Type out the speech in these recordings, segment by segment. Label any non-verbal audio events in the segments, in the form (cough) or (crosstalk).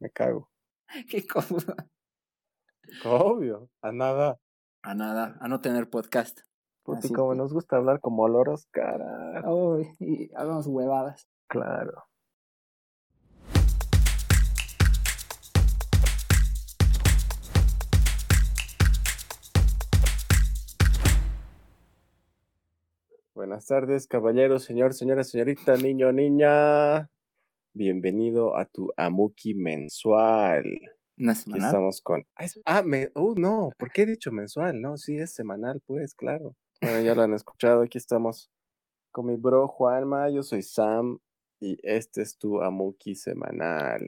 me cago. (laughs) Qué cómodo. Obvio, a nada. A nada, a no tener podcast. Puti, Así como que- nos gusta hablar como loros, cara. Y hagamos huevadas. Claro. Buenas tardes, caballeros, señor, señora, señorita, niño, niña. Bienvenido a tu Amuki mensual. Una Aquí semana. estamos con. Ah, es- Ah, me... oh, no, ¿por qué he dicho mensual? No, sí, es semanal, pues, claro. Bueno, ya lo han escuchado. Aquí estamos con mi bro Juanma. Yo soy Sam y este es tu Amuki semanal.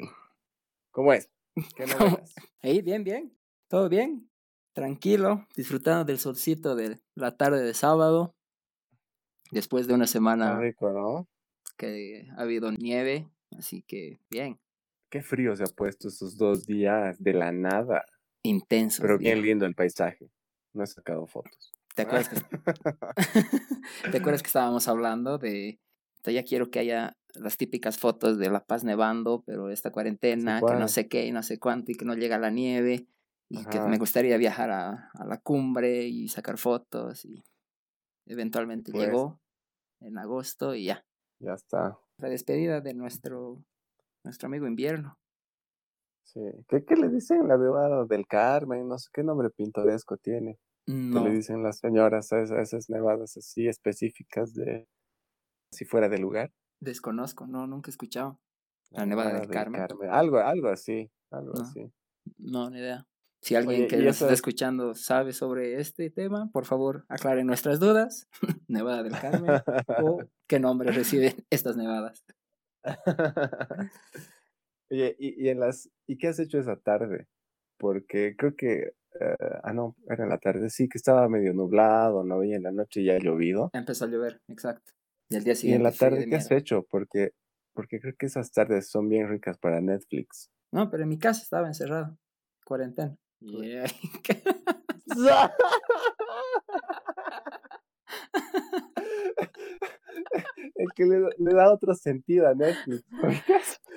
¿Cómo es? ¿Qué novelas? (laughs) Hey, bien, bien. Todo bien. Tranquilo, disfrutando del solcito de la tarde de sábado. Después de una Está semana rico, ¿no? que ha habido nieve, así que bien. Qué frío se ha puesto estos dos días de la nada. Intenso. Pero bien lindo el paisaje. No he sacado fotos. ¿Te acuerdas que, (laughs) ¿Te acuerdas que estábamos hablando de ya quiero que haya las típicas fotos de La Paz nevando, pero esta cuarentena, que no sé qué y no sé cuánto, y que no llega la nieve, y que me gustaría viajar a, a la cumbre y sacar fotos, y eventualmente Pues. llegó en agosto y ya. Ya está. La despedida de nuestro, nuestro amigo invierno. Sí. ¿Qué, qué le dicen? La nevada del Carmen, no sé qué nombre pintoresco tiene. ¿Qué No, le dicen las señoras a esas, nevadas así específicas de si fuera de lugar? desconozco, no, nunca he escuchado. La La Nevada del Carmen. Algo, algo así, algo No. así. No, ni idea. Si alguien Oye, que nos eso está es- escuchando sabe sobre este tema, por favor aclaren nuestras dudas. (laughs) Nevada del Carmen o (laughs) qué nombre reciben estas nevadas. (laughs) Oye, y, y en las ¿y qué has hecho esa tarde? Porque creo que eh, ah no, era en la tarde, sí que estaba medio nublado, no y en la noche ya ha llovido. Empezó a llover, exacto. Y al día Y en siguiente la tarde de ¿qué has hecho? Porque porque creo que esas tardes son bien ricas para Netflix. No, pero en mi casa estaba encerrado, cuarentena. Yeah. Es que le, le da otro sentido a Netflix.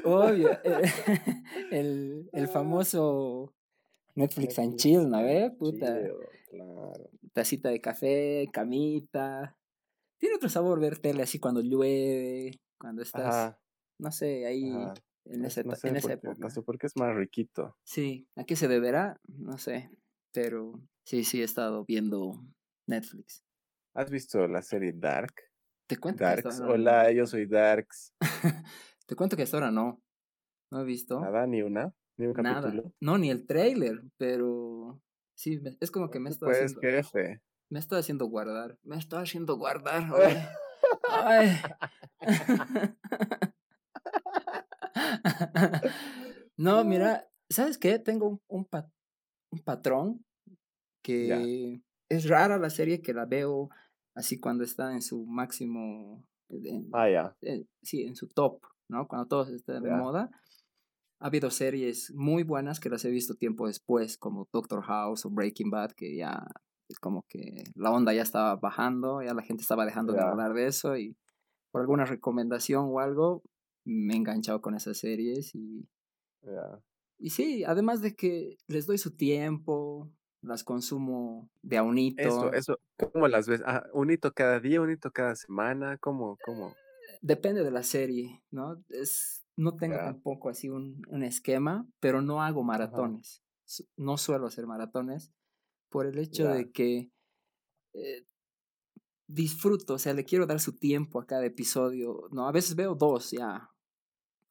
Obvio, eh, (laughs) el, el famoso Netflix and chill, ¿no and ve? Puta, chill, claro. tacita de café, camita. Tiene otro sabor ver tele así cuando llueve, cuando estás, Ajá, no sé, ahí ajá. En, No- no sé en esa qué, época. no sé por qué es más riquito. Sí, ¿a qué se deberá? No sé, pero sí, sí he estado viendo Netflix. ¿Has visto la serie Dark? Te cuento que Darks. no. Hola, yo soy Darks. (laughs) Te cuento que hasta ahora no. No he visto Nada, ni una, ni un nada. capítulo. No, ni el trailer, pero sí, me- es como que me está Pues, haciendo, jefe. me está haciendo guardar. Me está haciendo guardar. oye. (laughs) Ay. (laughs) (laughs) no, mira, ¿sabes qué? Tengo un, un, pa- un patrón que es rara la serie que la veo así cuando está en su máximo, en- Ah, ya. eh, sí, en su top, ¿no? Cuando todo está de Ya. moda. Ha habido series muy buenas que las he visto tiempo después, como Doctor House o Breaking Bad, que ya como que la onda ya estaba bajando, ya la gente estaba dejando de hablar de eso y por alguna recomendación o algo me he enganchado con esas series y, y sí, además de que les doy su tiempo, las consumo de a un hito. Eso, eso. ¿Cómo las ves? Ah, un hito cada día, un hito cada semana. ¿Cómo, cómo? Depende de la serie, ¿no? Es, no tengo tampoco así un, un esquema, pero no hago maratones. No suelo hacer maratones por el hecho de que eh, disfruto, o sea, le quiero dar su tiempo a cada episodio, ¿no? A veces veo dos ya,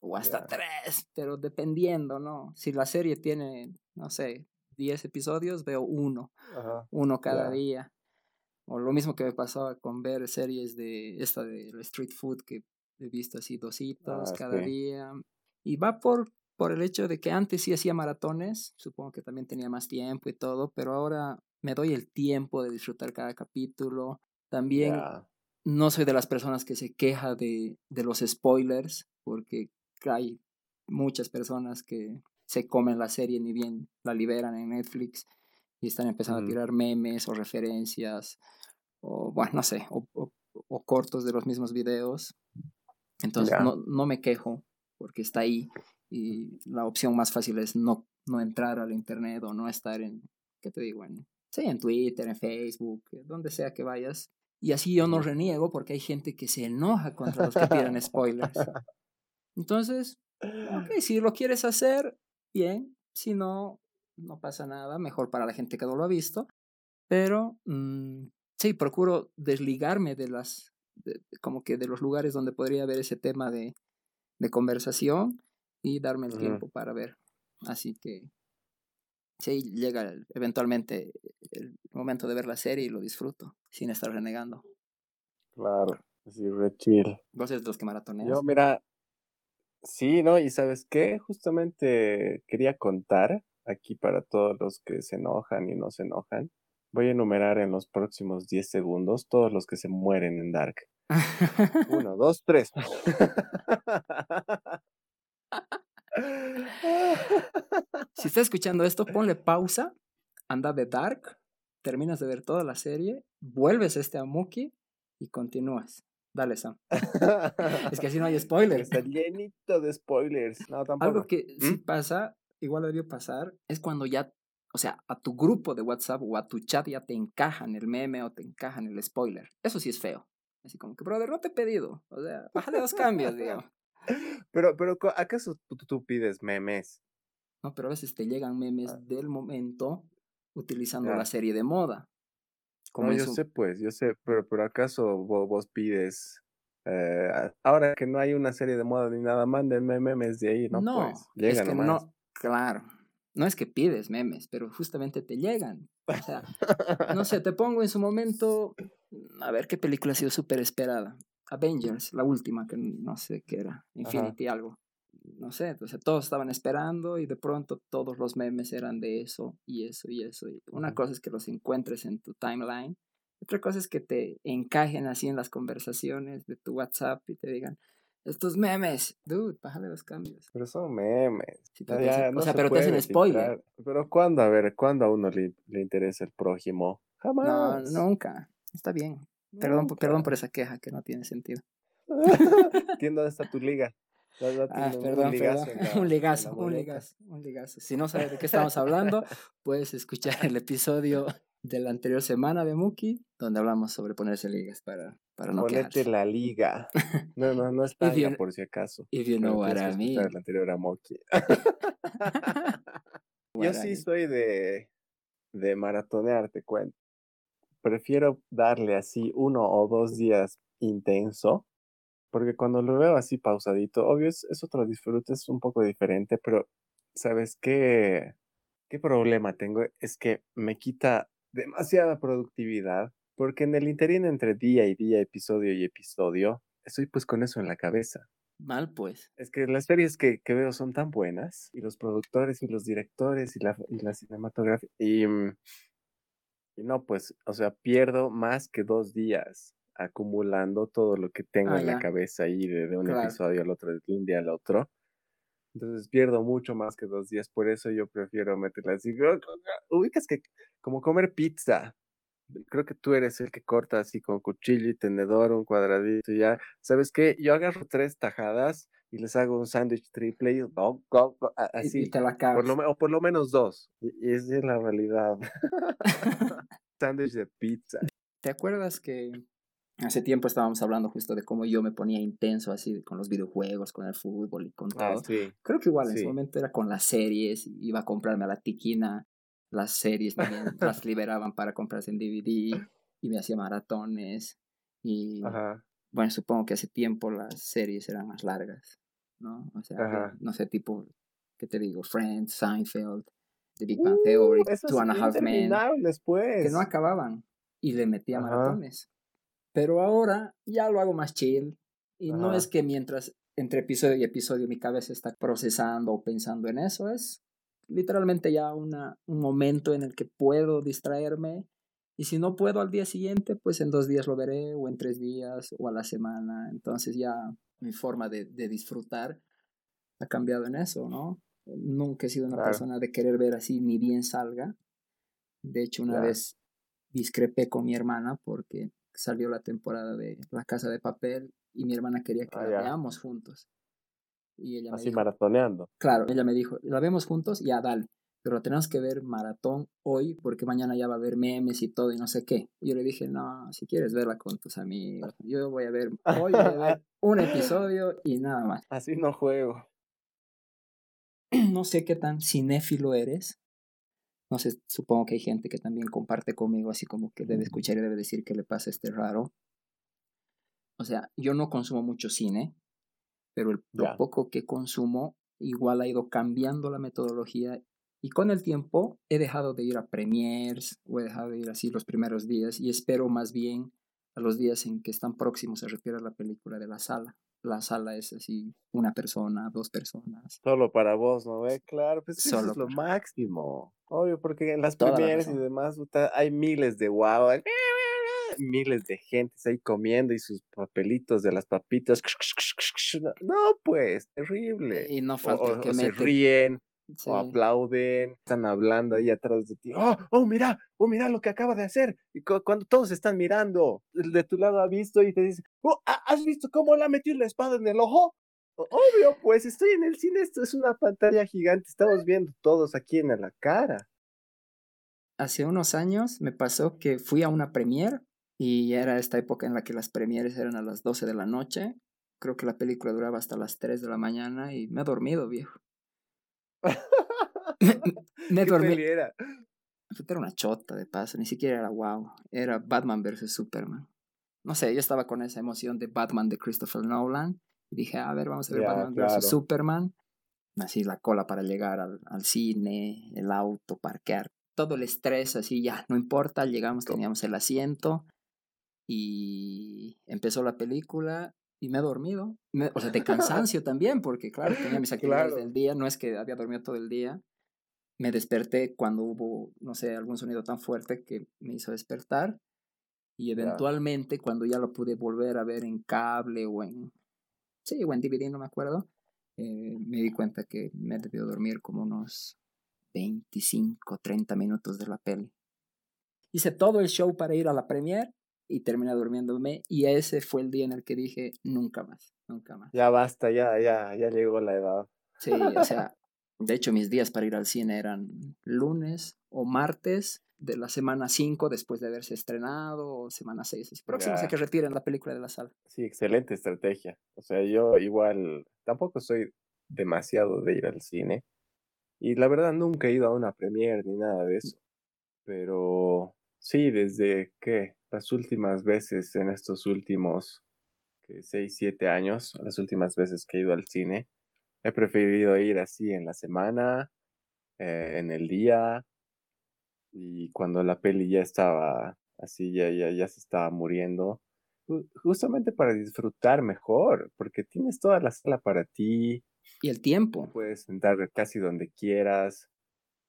o hasta Ya. tres, pero dependiendo, ¿no? Si la serie tiene, no sé, diez episodios, veo uno Ajá. uno cada día. O lo mismo que me pasaba con ver series de esta de street food que he visto así dositos Ah, cada sí. día. Y va por, por el hecho de que antes sí hacía maratones, supongo que también tenía más tiempo y todo, pero ahora me doy el tiempo de disfrutar cada capítulo. También no soy de las personas que se queja de, de los spoilers, porque hay muchas personas que se comen la serie ni bien la liberan en Netflix y están empezando Ujú. a tirar memes o referencias o bueno, no sé, o, o- o cortos de los mismos videos. Entonces Ya. no, no me quejo porque está ahí y la opción más fácil es no, no entrar al internet o no estar en, ¿qué te digo? En, sí, en Twitter, en Facebook, donde sea que vayas. Y así yo no reniego porque hay gente que se enoja contra los que piden (laughs) spoilers. Entonces, ok, si lo quieres hacer, bien. Si no, no pasa nada. Mejor para la gente que no lo ha visto. Pero mm, sí, procuro desligarme de las, como que de los lugares donde podría haber ese tema de, de conversación y darme el tiempo para ver. Así que sí, llega eventualmente el momento de ver la serie y lo disfruto sin estar renegando. Claro, así re chill. Vos eres de los que maratoneas. Yo, mira, sí, ¿no? Y sabes qué, justamente quería contar aquí para todos los que se enojan y no se enojan. Voy a enumerar en los próximos 10 segundos todos los que se mueren en Dark. (laughs) Uno, dos, tres. si estás escuchando esto, ponle pausa, anda de Dark, terminas de ver toda la serie, vuelves a este Amuki y continúas. Dale, Sam. (laughs) es que así no hay spoilers. Está llenito de spoilers. No, tampoco. Algo que sí ¿Mm? pasa, igual debió pasar, es cuando ya, o sea, a tu grupo de WhatsApp o a tu chat ya te encajan el meme o te encajan el spoiler. Eso sí es feo. Así como que, brother, no te he pedido. O sea, bájale dos cambios, digamos. (laughs) Pero, pero, ¿acaso tú, pides memes? No, pero a veces te llegan memes ah. del momento utilizando la serie de moda. Como yo sé, pues, yo sé, pero, pero ¿acaso vos, pides eh, ahora que no hay una serie de moda ni nada, mándenme memes de ahí, ¿no? No, pues, es que no, claro, no es que pides memes, pero justamente te llegan. O sea, no sé, te pongo en su momento, a ver qué película ha sido súper esperada. Avengers, la última, que no sé qué era, Infinity algo. No sé, entonces todos estaban esperando y de pronto todos los memes eran de eso y eso y eso. Y una cosa es que los encuentres en tu timeline, otra cosa es que te encajen así en las conversaciones de tu WhatsApp y te digan, estos memes, dude, bájale los cambios. Pero son memes. o sea, pero te hacen spoiler. Pero ¿cuándo? A ver, ¿cuándo a uno le, le interesa el prójimo? Jamás. No, nunca. Está bien. Perdón, perdón por esa queja que no tiene sentido. (laughs) Entiendo dónde está tu liga. Ah, perdón, (laughs) un ligazo, un ligazo, un ligazo, un ligazo. Si no sabes de qué estamos hablando, (laughs) puedes escuchar el episodio de la anterior semana de Muki, donde hablamos sobre ponerse ligas para, para no Ponete la liga. No, no, no (laughs) está bien por si acaso. If you know what I mean. La anterior a Muki. Yo sí soy de, de maratonear, te cuento prefiero darle así uno o dos días intenso, porque cuando lo veo así pausadito, obvio es, otro disfrute, es un poco diferente, pero ¿sabes qué? ¿Qué problema tengo? Es que me quita demasiada productividad, porque en el interín entre día y día, episodio y episodio, estoy pues con eso en la cabeza. Mal, pues. Es que las series que, veo son tan buenas, y los productores y los directores y la, y la cinematografía, y mm, y no, pues, o sea, pierdo más que dos días acumulando todo lo que tengo ah, en la cabeza ahí de, un episodio al otro, de un día al otro. Entonces pierdo mucho más que dos días, por eso yo prefiero meterla así. Ubicas que como comer pizza. Creo que tú eres el que corta así con cuchillo y tenedor, un cuadradito y ya. ¿Sabes qué? Yo agarro tres tajadas y les hago un sándwich triple y así. Y te la por lo, o por lo menos dos. Y, esa es la realidad. (laughs) sándwich de pizza. ¿Te acuerdas que hace tiempo estábamos hablando justo de cómo yo me ponía intenso así con los videojuegos, con el fútbol y con ah, todo? sí. Creo que igual en ese momento era con las series, iba a comprarme a la tiquina las series también (laughs) las liberaban para comprarse en DVD y me hacía maratones y bueno, supongo que hace tiempo las series eran más largas. ¿no? O sea, no sé, tipo, ¿qué te digo? Friends, Seinfeld, The Big Bang Theory, uh, Two and a Half Men, que no acababan y le metía maratones. Pero ahora ya lo hago más chill y no es que mientras entre episodio y episodio mi cabeza está procesando o pensando en eso, es literalmente ya una, un momento en el que puedo distraerme y si no puedo al día siguiente, pues en dos días lo veré o en tres días o a la semana. Entonces ya mi forma de, de disfrutar ha cambiado en eso, ¿no? Nunca he sido una persona de querer ver así ni bien salga. De hecho, una vez discrepé con mi hermana porque salió la temporada de La Casa de Papel y mi hermana quería que ah, la veamos juntos. Y ella Así maratoneando. Claro, ella me dijo, la vemos juntos, ya dale, pero tenemos que ver maratón hoy porque mañana ya va a haber memes y todo y no sé qué. Y yo le dije, no, si quieres verla con tus amigos, yo voy a ver, hoy voy a ver (laughs) un episodio y nada más. Así no juego. (clears throat) No sé qué tan cinéfilo eres. No sé, supongo que hay gente que también comparte conmigo, así como que debe escuchar y debe decir que le pasa este raro. O sea, yo no consumo mucho cine, pero el, lo poco que consumo igual ha ido cambiando la metodología y con el tiempo he dejado de ir a premiers o he dejado de ir así los primeros días y espero más bien a los días en que están próximos a retirar la película de la sala. La sala es así, una persona, dos personas. Solo para vos, ¿no? ¿Eh? Claro, pues Solo eso es lo máximo. Obvio, porque en las premieres y demás hay miles de guau miles de gentes ahí comiendo y sus papelitos de las papitas. (laughs) No, pues, terrible. Y no falta que se ríen. O aplauden, están hablando ahí atrás de ti. Oh, oh, mira, oh, mira lo que acaba de hacer. Y cuando todos están mirando, el de tu lado ha visto y te dice, oh, ¿has visto cómo le ha metido la espada en el ojo? Obvio, pues estoy en el cine, esto es una pantalla gigante, estamos viendo todos aquí en la cara. Hace unos años me pasó que fui a una premiere y era esta época en la que las premieres eran a las 12 de la noche. Creo que la película duraba hasta las 3 de la mañana y me he dormido, viejo. (laughs) me, dormido. Era? era una chota de paso, ni siquiera era wow. Era Batman vs. Superman. No sé, yo estaba con esa emoción de Batman de Christopher Nolan y dije, a ver, vamos a ver Batman vs. Superman. Así la cola para llegar al, al cine, el auto, parquear, todo el estrés, así ya, no importa, llegamos, teníamos el asiento, y empezó la película y me he dormido. o sea, de cansancio (laughs) también, porque claro, tenía mis actividades del día, no es que había dormido todo el día. Me desperté cuando hubo, no sé, algún sonido tan fuerte que me hizo despertar. Y eventualmente, cuando ya lo pude volver a ver en cable o en. Sí, o en DVD, no me acuerdo. Eh, me di cuenta que me debió dormir como unos 25, 30 minutos de la peli. Hice todo el show para ir a la premiere y terminé durmiéndome y ese fue el día en el que dije nunca más, nunca más. Ya basta, ya, ya, ya llegó la edad. Sí, o (laughs) sea, de hecho mis días para ir al cine eran lunes o martes de la semana 5 después de haberse estrenado o semana 6. Próximo que retiren la película de la sala. Sí, excelente estrategia. O sea, yo igual tampoco soy demasiado de ir al cine. Y la verdad nunca he ido a una premiere ni nada de eso. Pero sí, desde que las últimas veces en estos últimos que 6, 7 años, las últimas veces que he ido al cine, he preferido ir así en la semana, eh, en el día, y cuando la peli ya estaba así, ya, ya, ya se estaba muriendo, justamente para disfrutar mejor, porque tienes toda la sala para ti. Y el tiempo. Puedes sentar casi donde quieras,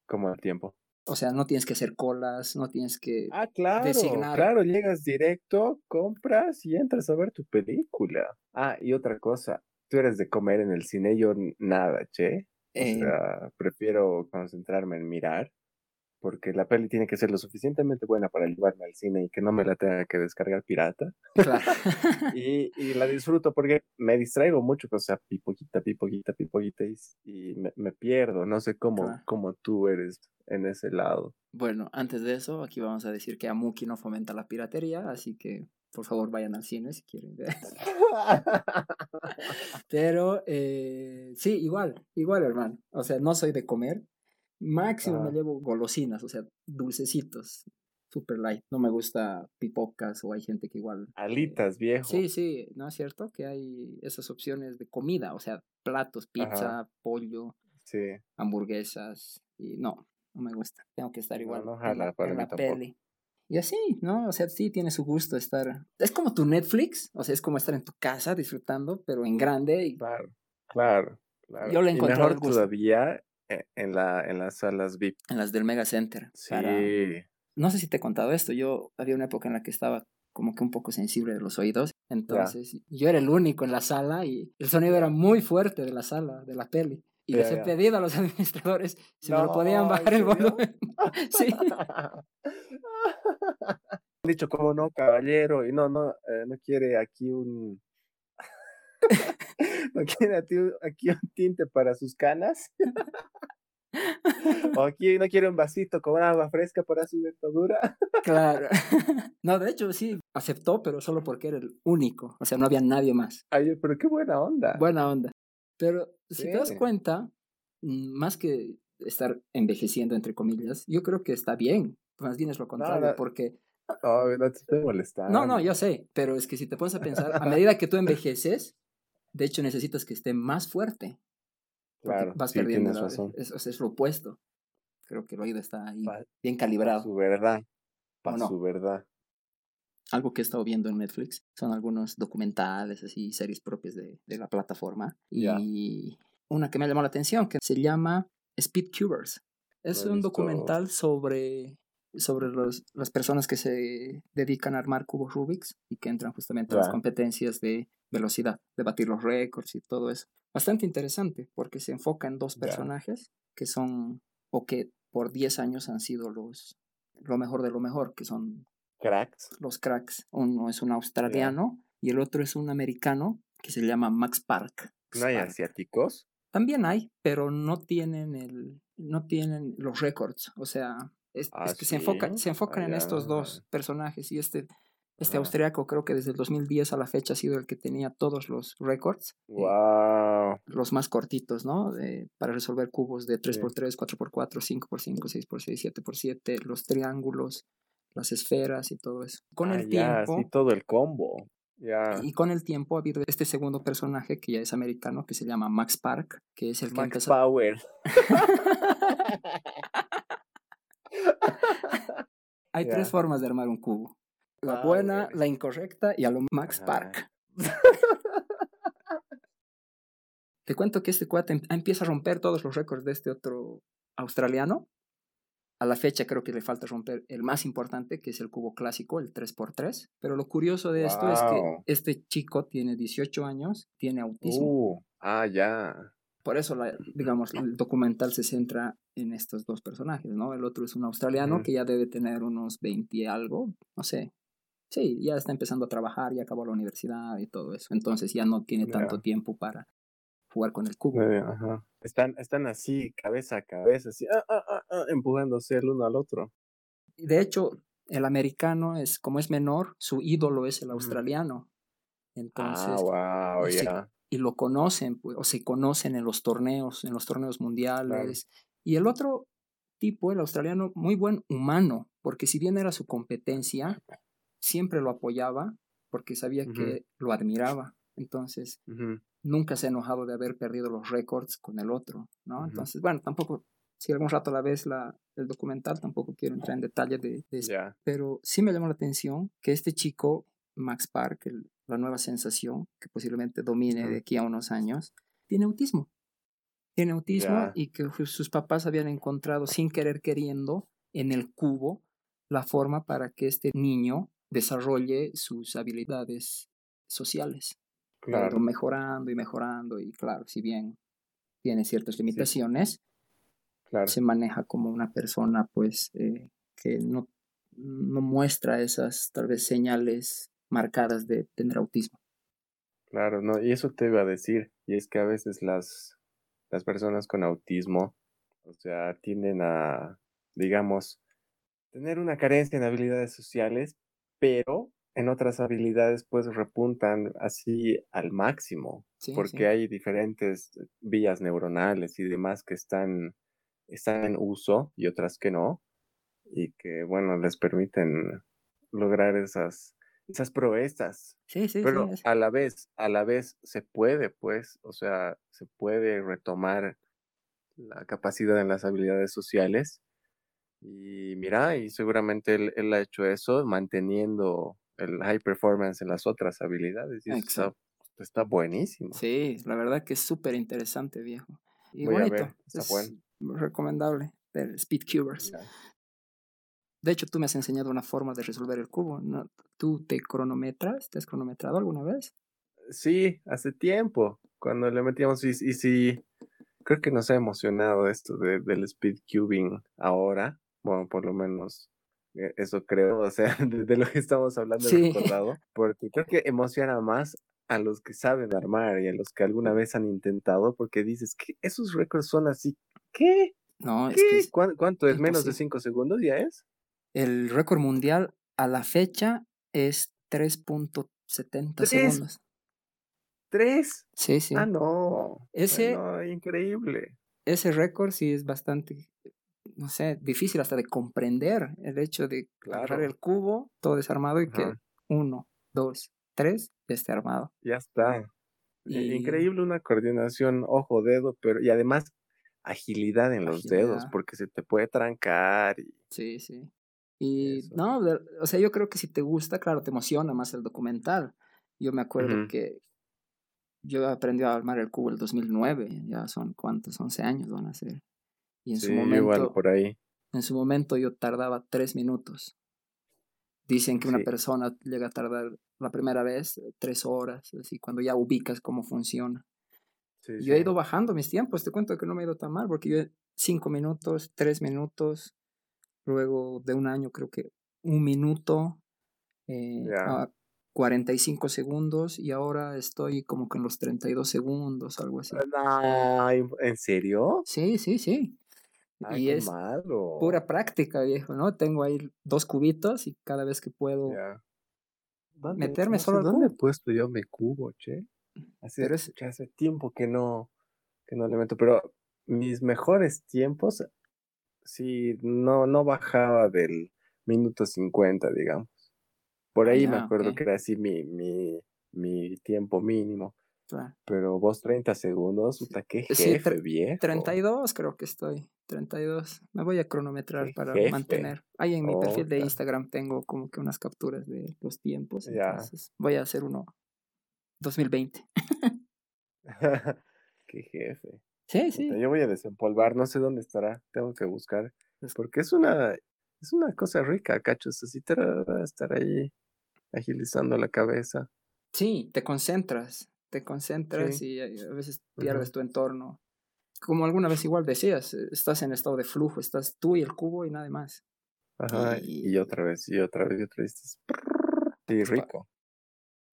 como el tiempo. O sea, no tienes que hacer colas, no tienes que ah, claro, Claro, llegas directo, compras y entras a ver tu película. Ah, y otra cosa, tú eres de comer en el cine, yo nada, che. O eh. sea, prefiero concentrarme en mirar porque la peli tiene que ser lo suficientemente buena para llevarme al cine y que no me la tenga que descargar pirata. (laughs) y, y, la disfruto porque me distraigo mucho, o sea, pipoquita, pipoquita, pipoquita y, me, me, pierdo. No sé cómo, cómo tú eres en ese lado. Bueno, antes de eso, aquí vamos a decir que Amuki no fomenta la piratería, así que por favor vayan al cine si quieren ver. (laughs) Pero eh, sí, igual, igual hermano. O sea, no soy de comer, Máximo me llevo golosinas, o sea, dulcecitos, super light. No me gusta pipocas o hay gente que igual. Eh, Alitas, viejo. Sí, sí, ¿no es cierto? Que hay esas opciones de comida, o sea, platos, pizza, pollo, sí. hamburguesas. Y no, no me gusta. Tengo que estar igual no, en, la, peli. Y así, ¿no? O sea, sí tiene su gusto estar. Es como tu Netflix, o sea, es como estar en tu casa disfrutando, pero en grande. Y... Claro, claro. Claro. Yo le encontré. mejor todavía en, la, en las salas VIP. En las del Mega Center. Sí. No sé si te he contado esto, yo había una época en la que estaba como que un poco sensible de los oídos, entonces yo era el único en la sala y el sonido era muy fuerte de la sala, de la peli. Y les he pedido a los (laughs) administradores si me lo podían bajar el volumen. (laughs) sí. (laughs) Han dicho, como no, caballero, y no, no, eh, no quiere aquí un, ¿No quiere aquí un tinte para sus canas? (laughs) ¿O aquí no quiere un vasito con agua fresca para su dentadura? Claro. (laughs) No, de hecho sí, aceptó, pero solo porque era el único. O sea, no había nadie más. Ay, pero qué buena onda. Buena onda. Pero si te das cuenta, mm, más que estar envejeciendo, entre comillas, yo creo que está bien. Más bien es lo contrario, porque... No, no te estoy molestando. No, no, yo sé, pero es que si te pones a pensar, a medida que tú envejeces, de hecho necesitas que esté más fuerte. Claro, vas perdiendo. razón. Es, es, lo opuesto. Creo que el oído está ahí bien calibrado. su verdad. Para su verdad. Algo que he estado viendo en Netflix son algunos documentales, así, series propias de, de la plataforma. Y una que me llamó la atención, que se llama Speed Cubers. Es un documental sobre, sobre los, las personas que se dedican a armar cubos Rubik's y que entran justamente a las competencias de velocidad, de batir los récords y todo eso. Bastante interesante porque se enfoca en dos personajes que son, o que por 10 años han sido los, lo mejor de lo mejor, que son cracks. Los cracks. Uno es un australiano y el otro es un americano que se llama Max Park. ¿No hay asiáticos? También hay, pero no tienen el, no tienen los récords. O sea, es, ah, que se enfocan, se enfocan en estos dos personajes y este, este austriaco creo que desde el 2010 a la fecha ha sido el que tenía todos los récords. Wow. los más cortitos, ¿no? para resolver cubos de 3x3, 4x4, 5x5, 6x6, 7x7, los triángulos, las esferas y todo eso. Con el ah, tiempo. Sí, todo el combo. Y con el tiempo ha habido este segundo personaje que ya es americano, que se llama Max Park, que es el que Max Power. (laughs) (laughs) Hay tres formas de armar un cubo. La buena, la incorrecta y a lo Max Park. Te cuento que este cuate em, empieza a romper todos los récords de este otro australiano a la fecha creo que le falta romper el más importante, que es el cubo clásico, el 3x3. Pero lo curioso de esto es que este chico tiene 18 años, tiene autismo. Uh, ah, ya. Por eso, la, digamos, el documental se centra en estos dos personajes, ¿no? El otro es un australiano que ya debe tener unos 20 y algo, no sé. Sí, ya está empezando a trabajar, ya acabó la universidad y todo eso. Entonces ya no tiene tanto tiempo para jugar con el cubo. Están, están así, cabeza a cabeza, así, ah, ah, ah, empujándose el uno al otro. De hecho, el americano es, como es menor, su ídolo es el australiano. Entonces, wow, y lo conocen, pues, o se conocen en los torneos, en los torneos mundiales. Y el otro tipo, el australiano, muy buen humano, porque si bien era su competencia, siempre lo apoyaba porque sabía que lo admiraba. Entonces, nunca se ha enojado de haber perdido los récords con el otro, ¿no? Entonces, bueno, tampoco, si algún rato la ves la, el documental, tampoco quiero entrar en detalle de, eso. Pero sí me llamó la atención que este chico, Max Park, la nueva sensación, que posiblemente domine de aquí a unos años, tiene autismo. Tiene autismo y que sus papás habían encontrado sin querer queriendo en el cubo la forma para que este niño desarrolle sus habilidades sociales claro. mejorando y mejorando y claro, si bien tiene ciertas limitaciones, claro. se maneja como una persona pues eh, que no, no muestra esas tal vez señales marcadas de tener autismo. Claro, no, y eso te iba a decir, y es que a veces las, las personas con autismo, o sea, tienden a, digamos, tener una carencia en habilidades sociales, pero en otras habilidades pues repuntan así al máximo, porque hay diferentes vías neuronales y demás que están, están en uso y otras que no, y que bueno, les permiten lograr esas, esas proezas. Sí, sí, Pero a la vez, a la vez se puede, pues, o sea, se puede retomar la capacidad en las habilidades sociales. Y mira, y seguramente él, él ha hecho eso manteniendo el high performance en las otras habilidades. Y está, está, buenísimo. Sí, la verdad que es súper interesante, viejo. Y bonito. está bueno. Recomendable, del Speed Cubers. De hecho, tú me has enseñado una forma de resolver el cubo. ¿no? ¿Tú te cronometras? ¿Te has cronometrado alguna vez? Sí, hace tiempo, cuando le metíamos y, y sí, creo que nos ha emocionado esto de, del speed cubing ahora, bueno, por lo menos e, eso creo, o sea, (laughs) de, lo que estamos hablando sí. (laughs) recordado, porque creo que emociona más a los que saben armar y a los que alguna vez han intentado, porque dices que esos récords son así. ¿Qué? No, es ¿Qué? que es- ¿Cuánto es? ¿Menos de imposible. 5 segundos ya es? el récord mundial a la fecha es 3.70 Tres. segundos. ¿Tres? Sí, sí. Ah, no. Ese- No, increíble. Ese récord sí es bastante, no sé, difícil hasta de comprender el hecho de agarrar Claro. el cubo todo desarmado y que uno, dos, tres ya esté armado. Ya está. Y- Increíble una coordinación ojo-dedo, pero y además agilidad en los dedos, porque se te puede trancar. Y, Sí, sí. Y Eso. no, o sea, yo creo que si te gusta, claro, te emociona más el documental. Yo me acuerdo que yo aprendí a armar el cubo el 2009, ya son cuántos, 11 años van a ser. Y en sí, su momento, igual por ahí. en su momento yo tardaba tres minutos. Dicen que una Sí. persona llega a tardar la primera vez eh, tres horas, así cuando ya ubicas cómo funciona. Sí, Yo he ido bajando mis tiempos, te cuento que no me he ido tan mal, porque yo cinco minutos, tres minutos, luego de un año creo que un minuto, eh, Ya. a 45 segundos y ahora estoy como que en los 32 segundos, algo así. No, ¿en serio? Sí, sí, sí. Ay, y qué es malo. pura práctica, viejo, ¿no? Tengo ahí dos cubitos y cada vez que puedo Ya. ¿Dónde- meterme no sé solo ¿Dónde he puesto yo mi cubo, che? Hace, Pero es- hace tiempo que no, que no le meto, pero mis mejores tiempos, sí, no, no bajaba del minuto 50, digamos. Por Ah, ahí me ya, acuerdo que era así mi, mi, mi tiempo mínimo. Claro. Pero vos 30 segundos, puta, qué Sí, jefe, tre- viejo. 32 creo que estoy. 32. Me voy a cronometrar para jefe. mantener. Ahí en mi perfil de. Instagram tengo como que unas capturas de los tiempos. Ya. Entonces voy a hacer uno 2020. (laughs) (laughs) qué jefe. Sí, sí. Puta, Yo voy a desempolvar, no sé dónde estará, tengo que buscar. Porque es una, es una cosa rica, cachos, así te va a estar ahí agilizando la cabeza. Sí, te concentras. Te concentras Sí. y a a veces pierdes tu entorno. Como alguna vez igual decías, eh, estás en estado de flujo, estás tú y el cubo y nada más. Ajá, Y- y otra vez, y otra vez, y otra vez. Sí, rico.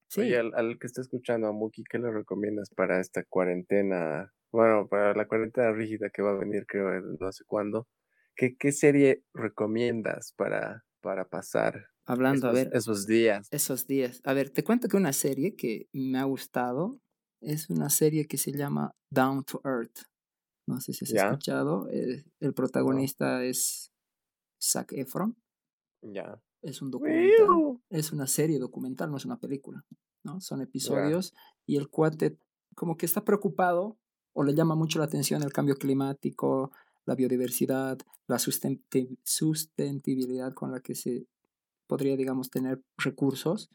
Sí, Oye, al, al que está escuchando a Muki, ¿qué le recomiendas para esta cuarentena? Bueno, para la cuarentena rígida que va a venir, creo, no sé cuándo. ¿Qué, qué serie recomiendas para, para pasar hablando, a esos, ver, esos días? esos días. A ver, te cuento que una serie que me ha gustado es una serie que se llama Down to Earth. No sé si has Ya. escuchado. eh, el protagonista es Zac Efron. Ya. Es un documental. Es una serie documental, no es una película. ¿no? Son episodios y el cuate como que está preocupado o le llama mucho la atención el cambio climático, la biodiversidad, la sustentabilidad con la que se podría, digamos, tener recursos,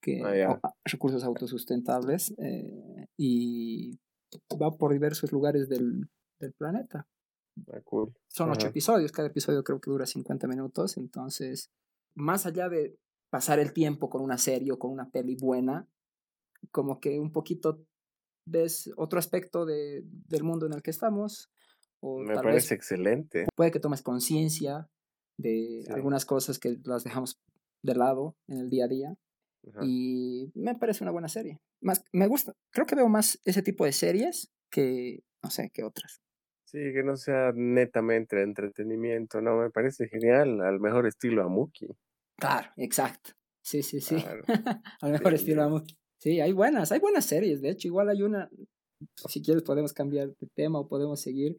que, Ah, o- recursos autosustentables, eh, y va por diversos lugares del, del planeta. Ah, cool. Son ocho Ajá. episodios, cada episodio creo que dura 50 minutos, entonces, más allá de pasar el tiempo con una serie o con una peli buena, como que un poquito ves otro aspecto de, del mundo en el que estamos, o Me tal parece vez excelente. puede que tomes conciencia de Sí. algunas cosas que las dejamos de lado en el día a día, Ajá. y me parece una buena serie. Más, me gusta, creo que veo más ese tipo de series que, no sé, que otras. Sí, que no sea netamente entretenimiento, no, me parece genial, al mejor estilo Amuki. Claro, exacto. Sí, sí, sí. Claro. (laughs) Al mejor Sí. estilo Amuki. Sí, hay buenas, hay buenas series. De hecho, igual hay una. Si quieres, podemos cambiar de tema o podemos seguir.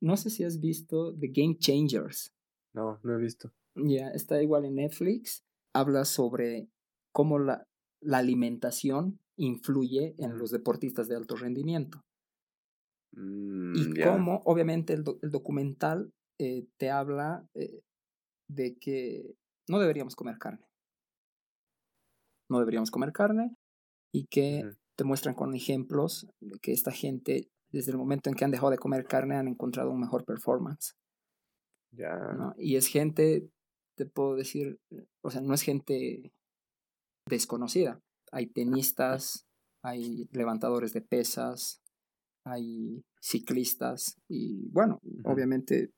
No sé si has visto The Game Changers. No, no he visto. Ya, está igual en Netflix. Habla sobre cómo la, la alimentación influye en los deportistas de alto rendimiento. Mm, Y cómo, obviamente, el, do- el documental eh, te habla eh, de que no deberíamos comer carne. No deberíamos comer carne y que te muestran con ejemplos de que esta gente, desde el momento en que han dejado de comer carne, han encontrado un mejor performance. Ya. ¿no? Y es gente, te puedo decir, o sea, no es gente desconocida. Hay tenistas, hay levantadores de pesas, hay ciclistas y bueno, obviamente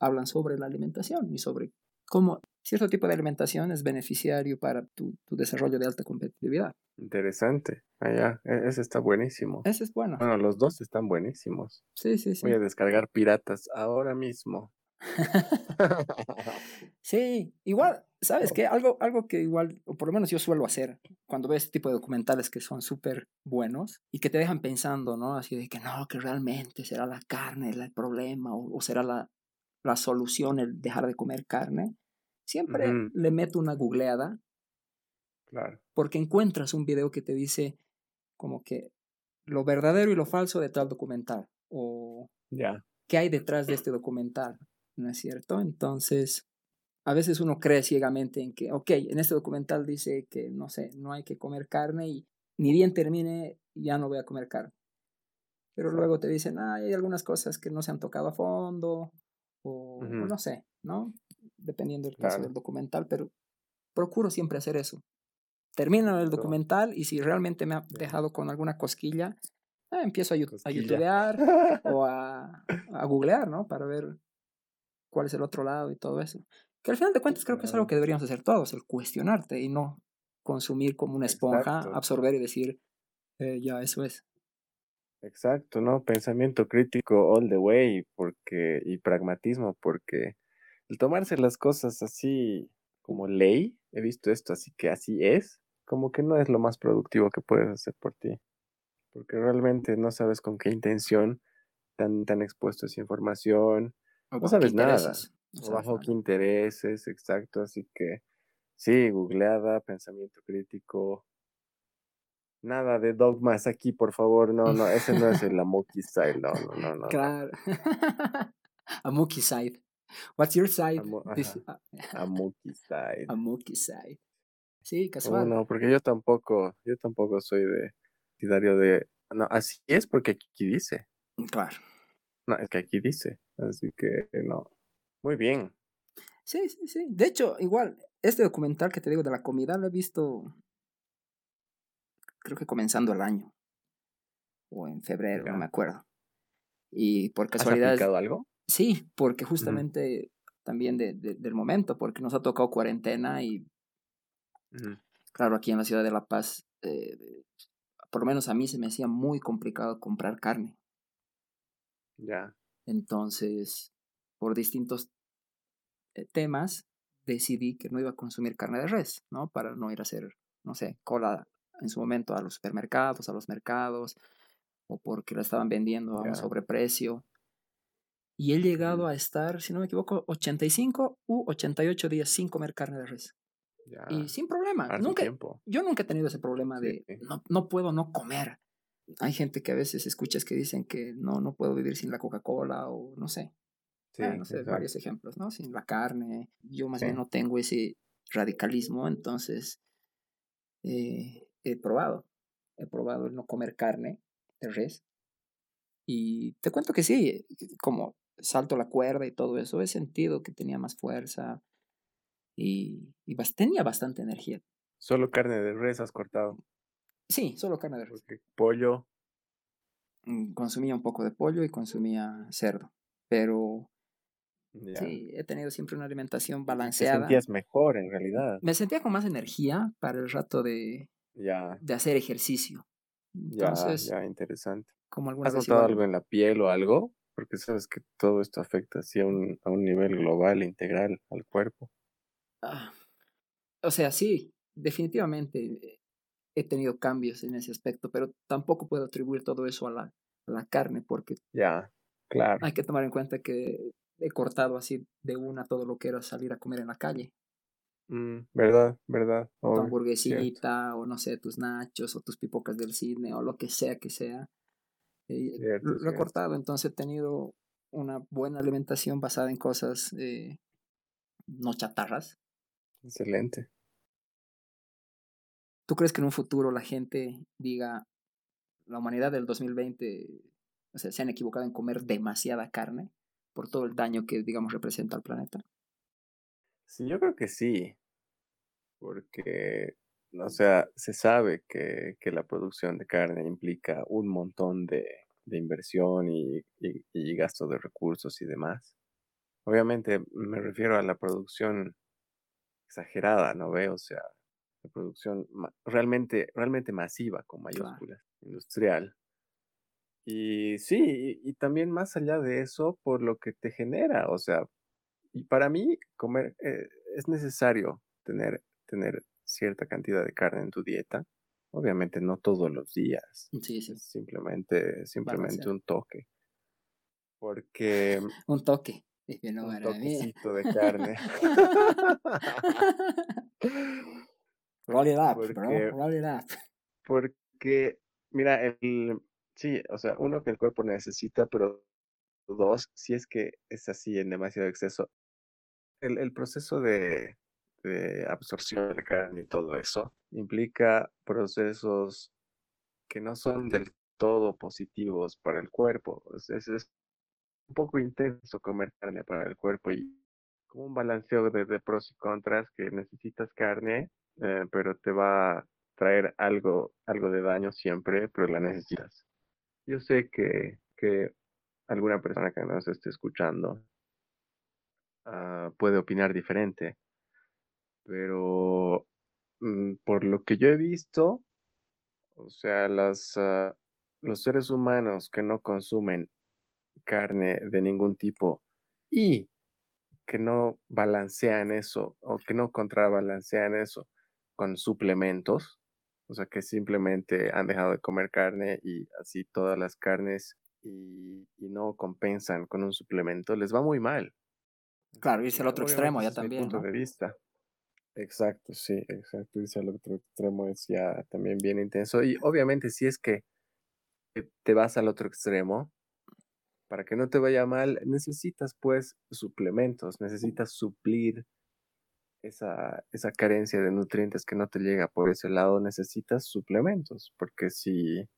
hablan sobre la alimentación y sobre cómo cierto tipo de alimentación es beneficiario para tu, tu desarrollo de alta competitividad. Interesante. Allá, e, ese está buenísimo. Ese es bueno. Bueno, los dos están buenísimos. Sí, sí, sí. Voy a descargar piratas ahora mismo. (laughs) sí, igual, ¿sabes qué? Algo, algo que igual, o por lo menos yo suelo hacer cuando veo este tipo de documentales que son súper buenos y que te dejan pensando, ¿no? Así de que no, que realmente será la carne el problema o, será la, la, solución el dejar de comer carne. Siempre le meto una googleada. Claro. Porque encuentras un video que te dice como que lo verdadero y lo falso de tal documental. O ya. qué hay detrás de este documental. ¿No es cierto? Entonces, a veces uno cree ciegamente en que, ok, en este documental dice que, no sé, no hay que comer carne y ni bien termine, ya no voy a comer carne. Pero luego te dicen, ah, hay algunas cosas que no se han tocado a fondo, o, no sé, ¿no? Dependiendo del caso del documental, pero procuro siempre hacer eso. Termino el documental y si realmente me ha dejado con alguna cosquilla, ah, empiezo a, a youtubear (laughs) o a, a googlear, ¿no? Para ver cuál es el otro lado y todo eso. Que al final de cuentas creo que es algo que deberíamos hacer todos, el cuestionarte y no consumir como una esponja, absorber y decir, eh, ya, eso es. Exacto, ¿no? Pensamiento crítico all the way porque, y pragmatismo, porque el tomarse las cosas así como ley, he visto esto, así que así es, como que no es lo más productivo que puedes hacer por ti. Porque realmente no sabes con qué intención tan, tan expuesto esa información, no sabes nada. bajo qué intereses, exacto. Así que sí, googleada, pensamiento crítico. Nada de dogmas aquí, por favor. No, no, ese no es el (laughs) Amuki side. No, no, no, no. Claro. (laughs) Amuki side. What's your side? Amuki (laughs) side. Amuki side. Sí, casual. No, porque yo tampoco, yo tampoco soy de partidario de. No, así es porque aquí dice. Claro. No, es que aquí dice. Así que no. Muy bien. Sí, sí, sí. De hecho, igual, este documental que te digo de la comida lo he visto. Creo que comenzando el año. O en febrero, no me acuerdo. Y por casualidad. ¿Has algo? Sí, porque justamente también de, del momento, porque nos ha tocado cuarentena y. Claro, aquí en la ciudad de La Paz, eh, por lo menos a mí se me hacía muy complicado comprar carne. Ya. Entonces, por distintos eh, temas, decidí que no iba a consumir carne de res, ¿no? Para no ir a hacer, no sé, cola en su momento a los supermercados, a los mercados, o porque la estaban vendiendo a un sobreprecio. Y he llegado a estar, si no me equivoco, 85 u 88 días sin comer carne de res. y sin problema. Nunca, yo nunca he tenido ese problema de no, no puedo no comer hay gente que a veces escuchas que dicen que no, no puedo vivir sin la Coca-Cola o no sé. Sí, no sé, varios ejemplos, ¿no? Sin la carne. Yo más bien no tengo ese radicalismo, entonces eh, he probado. He probado el no comer carne de res. Y te cuento que sí, como salto la cuerda y todo eso, he sentido que tenía más fuerza y, y tenía bastante energía. Solo carne de res has cortado. Sí, solo carne de res. Pollo. Mm, consumía un poco de pollo y consumía cerdo, pero sí, he tenido siempre una alimentación balanceada. Te sentías mejor en realidad. Me sentía con más energía para el rato de, de hacer ejercicio. Entonces, ya, ya, interesante. Como ¿Has notado algo en la piel o algo? Porque sabes que todo esto afecta así a un, a un nivel global, integral al cuerpo. Ah, o sea, sí, definitivamente he tenido cambios en ese aspecto, pero tampoco puedo atribuir todo eso a la, la carne porque ya, claro. hay que tomar en cuenta que he cortado así de una todo lo que era salir a comer en la calle. Mm, verdad, verdad. tu hamburguesita o no sé, tus nachos o tus pipocas del cine o lo que sea que sea. Eh, lo, he cortado, entonces he tenido una buena alimentación basada en cosas eh, no chatarras. Excelente. ¿Tú crees que en un futuro la gente diga, la humanidad del 2020, o sea, se han equivocado en comer demasiada carne por todo el daño que, digamos, representa al planeta? Sí, yo creo que sí, porque, o sea, se sabe que, que la producción de carne implica un montón de, de inversión y, y, y gasto de recursos y demás. Obviamente me refiero a la producción exagerada, ¿no ve? O sea, de producción realmente, realmente masiva, con mayúsculas, industrial. Y sí, y, también más allá de eso, por lo que te genera, o sea, y para mí comer eh, es necesario tener, tener cierta cantidad de carne en tu dieta. Obviamente no todos los días. Sí, sí. simplemente, simplemente un toque. Porque... (laughs) un toque. un toquecito de (laughs) carne. (laughs) roll it up, bro. Roll it up. (laughs) Porque, mira, el, sí, o sea, uno que el cuerpo necesita, pero dos, si es que es así en demasiado exceso, el, el proceso de, de absorción de carne y todo eso implica procesos que no son del todo positivos para el cuerpo. Es, es, un poco intenso comer carne para el cuerpo y como un balanceo de, pros y contras que necesitas carne, eh, pero te va a traer algo, algo de daño siempre, pero la necesitas. Yo sé que, que alguna persona que nos esté escuchando ah, puede opinar diferente, pero mm, por lo que yo he visto, o sea, las, ah, los seres humanos que no consumen carne de ningún tipo y que no balancean eso o que no contrabalancean eso con suplementos, o sea, que simplemente han dejado de comer carne y así todas las carnes y, y no compensan con un suplemento, les va muy mal. Claro, irse al otro extremo ya también. Punto de vista. Exacto, sí, exacto. Irse al otro extremo es ya también bien intenso. Y obviamente si es que te vas al otro extremo, para que no te vaya mal, necesitas pues suplementos, necesitas suplir esa, esa carencia de nutrientes que no te llega por ese lado, necesitas suplementos, porque si,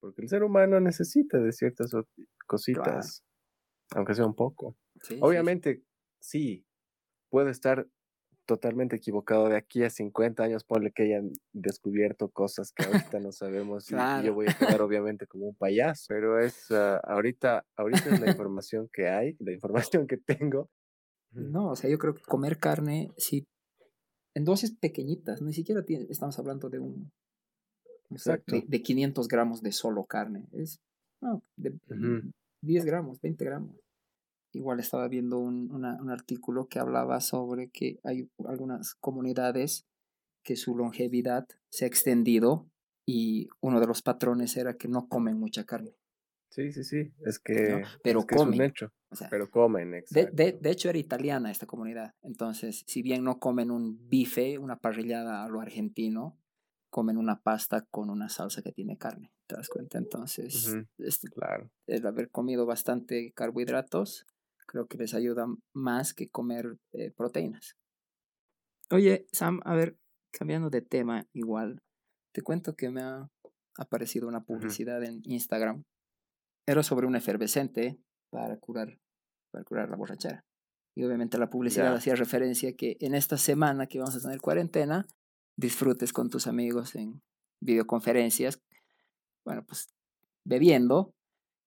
porque el ser humano necesita de ciertas cositas, aunque sea un poco. Obviamente, sí. puede estar totalmente equivocado. De aquí a 50 años, ponle que hayan descubierto cosas que (laughs) ahorita no sabemos y, yo voy a quedar obviamente como un payaso. Pero es ah, ahorita, ahorita es la (laughs) información que hay, la información que tengo. No, o sea, yo creo que comer carne, sí, en dosis pequeñitas, ni siquiera estamos hablando de un, de, 500 gramos de solo carne, es, no, de 10 gramos, 20 gramos. Igual estaba viendo un, un artículo que hablaba sobre que hay algunas comunidades que su longevidad se ha extendido y uno de los patrones era que no comen mucha carne. Sí, sí, sí, es que, pero comen. hecho. pero comen, de, de, de, hecho era italiana esta comunidad, entonces si bien no comen un bife, una parrillada a lo argentino, comen una pasta con una salsa que tiene carne, ¿te das cuenta? Entonces, claro. el haber comido bastante carbohidratos creo que les ayuda más que comer eh, proteínas. Oye, Sam, a ver, cambiando de tema igual, te cuento que me ha aparecido una publicidad en Instagram. Era sobre un efervescente para curar, para curar la borrachera. Y obviamente la publicidad hacía referencia que en esta semana que vamos a tener cuarentena, disfrutes con tus amigos en videoconferencias, bueno, pues bebiendo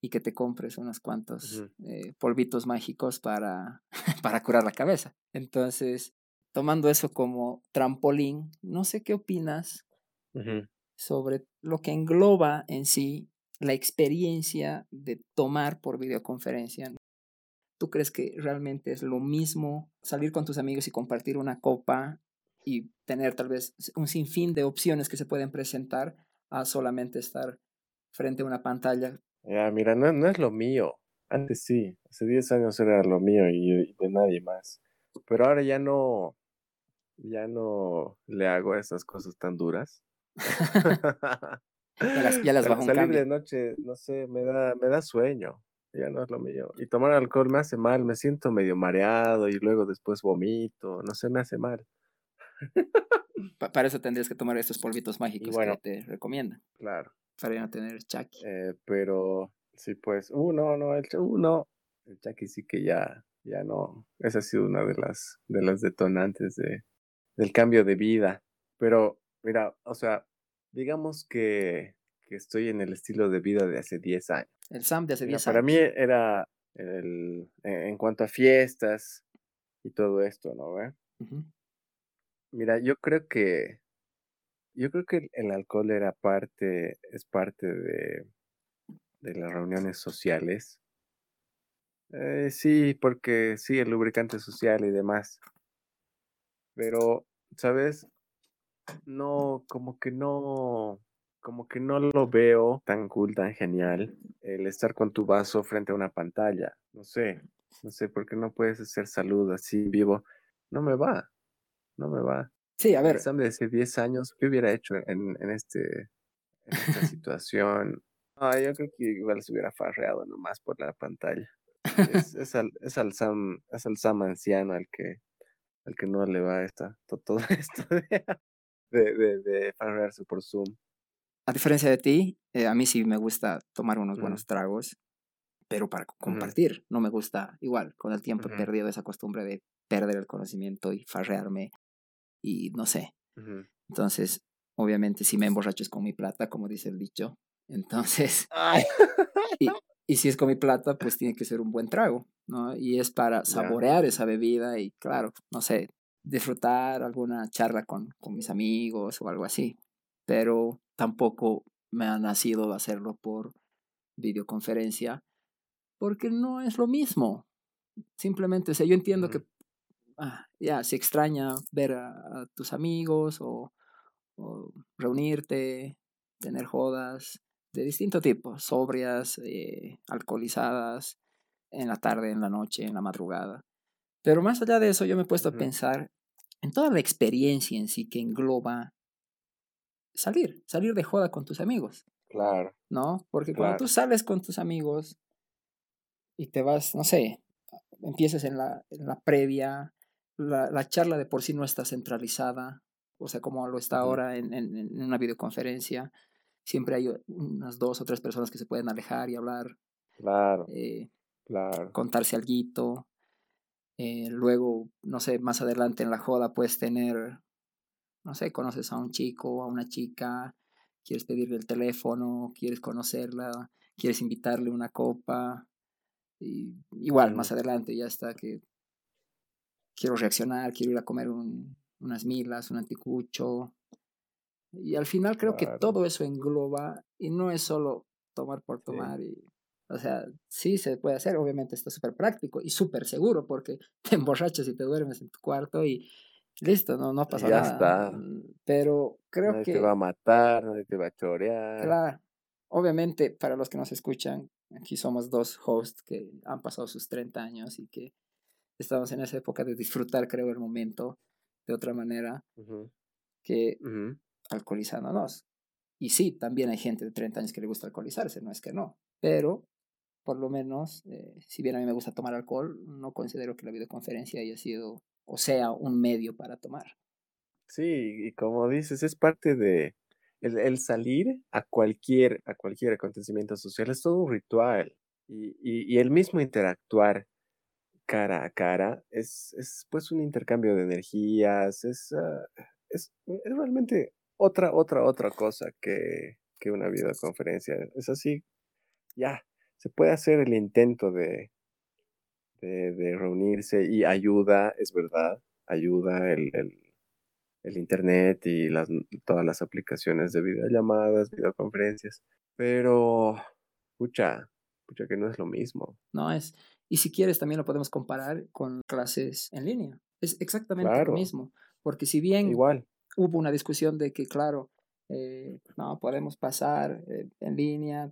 y que te compres unos cuantos eh, polvitos mágicos para, (laughs) para curar la cabeza. Entonces, tomando eso como trampolín, no sé qué opinas sobre lo que engloba en sí la experiencia de tomar por videoconferencia. ¿Tú crees que realmente es lo mismo salir con tus amigos y compartir una copa y tener tal vez un sinfín de opciones que se pueden presentar a solamente estar frente a una pantalla ya, mira, no, no es lo mío. Antes sí, hace 10 años era lo mío y, de nadie más. Pero ahora ya no, ya no le hago esas cosas tan duras. (laughs) (laughs) (laughs) ya las, ya las salir de noche, no sé, me da, me da sueño. Ya no es lo mío. Y tomar alcohol me hace mal, me siento medio mareado y luego después vomito, no sé, me hace mal. (laughs) Para eso tendrías que tomar estos polvitos mágicos que te recomiendan. Claro. Para no tener Chucky. Eh, pero sí, pues, uh, no, no, el, uh, no. El Chucky sí que ya, ya no. Esa ha sido una de las, de las detonantes de, del cambio de vida. Pero, mira, o sea, digamos que, que estoy en el estilo de vida de hace 10 años. El Sam de hace 10 años. Para mí era el, en cuanto a fiestas y todo esto, ¿no? Mira, yo creo que yo creo que el alcohol era parte, es parte de, de las reuniones sociales. Eh, sí, porque sí, el lubricante social y demás. Pero, ¿sabes? No, como que no, como que no lo veo tan cool, tan genial el estar con tu vaso frente a una pantalla. No sé, no sé, por qué no puedes hacer salud así vivo. No me va, no me va. Sí, a ver. de hace 10 años, ¿qué hubiera hecho en, en, este, en esta situación? Ah, yo creo que igual se hubiera farreado nomás por la pantalla. Es, es, al, es, al Sam, es al Sam anciano al que, al que no le va esta, todo (laughs) esto de, de, de, farrearse por Zoom. A diferencia de ti, eh, a mí sí me gusta tomar unos buenos tragos, pero para compartir. No me gusta, igual, con el tiempo he perdido esa costumbre de perder el conocimiento y farrearme y no sé. Entonces, obviamente, si me emborracho es con mi plata, como dice el dicho. Entonces, (laughs) (laughs) y, y, si es con mi plata, pues tiene que ser un buen trago, ¿no? Y es para saborear esa bebida y, claro, no sé, disfrutar alguna charla con, con mis amigos o algo así. Pero tampoco me ha nacido hacerlo por videoconferencia porque no es lo mismo. Simplemente, o sea, yo entiendo que ah, ya se extraña ver a, tus amigos o, o, reunirte, tener jodas de distinto tipo, sobrias, eh, alcoholizadas, en la tarde, en la noche, en la madrugada. Pero más allá de eso, yo me he puesto a pensar en toda la experiencia en sí que engloba salir, salir de joda con tus amigos. Claro. ¿No? Porque cuando tú sales con tus amigos y te vas, no sé, empiezas en la, en la previa, la, la, charla de por sí no está centralizada, o sea, como lo está ahora en, en, en, una videoconferencia, siempre hay unas dos o tres personas que se pueden alejar y hablar. Claro. Eh, claro. Contarse algo. Eh, luego, no sé, más adelante en la joda puedes tener, no sé, conoces a un chico, a una chica, quieres pedirle el teléfono, quieres conocerla, quieres invitarle una copa. Y igual, más adelante ya está que quiero reaccionar, quiero ir a comer un, unas milas, un anticucho. Y al final creo que todo eso engloba y no es solo tomar por tomar. Y, o sea, sí se puede hacer, obviamente está súper práctico y súper seguro porque (laughs) te emborrachas y te duermes en tu cuarto y listo, no, no pasa ya Está. Mm, pero creo nadie que... te va a matar, nadie te va a chorear. Claro. Obviamente, para los que nos escuchan, aquí somos dos hosts que han pasado sus 30 años y que estamos en esa época de disfrutar, creo, el momento de otra manera que alcoholizándonos. Y sí, también hay gente de 30 años que le gusta alcoholizarse, no es que no, pero por lo menos, eh, si bien a mí me gusta tomar alcohol, no considero que la videoconferencia haya sido o sea un medio para tomar. Sí, y como dices, es parte de el, el salir a cualquier, a cualquier acontecimiento social, es todo un ritual. Y, y, el mismo interactuar cara a cara, es, es pues un intercambio de energías, es, uh, es, es, realmente otra, otra, otra cosa que, que una videoconferencia. Es así, ya, se puede hacer el intento de, de, de reunirse y ayuda, es verdad, ayuda el, el, el internet y las, todas las aplicaciones de videollamadas, videoconferencias, pero, pucha, pucha que no es lo mismo. No es, y si quieres, también lo podemos comparar con clases en línea. Es exactamente lo mismo. Porque si bien Igual. hubo una discusión de que, claro, eh, no, podemos pasar eh, en línea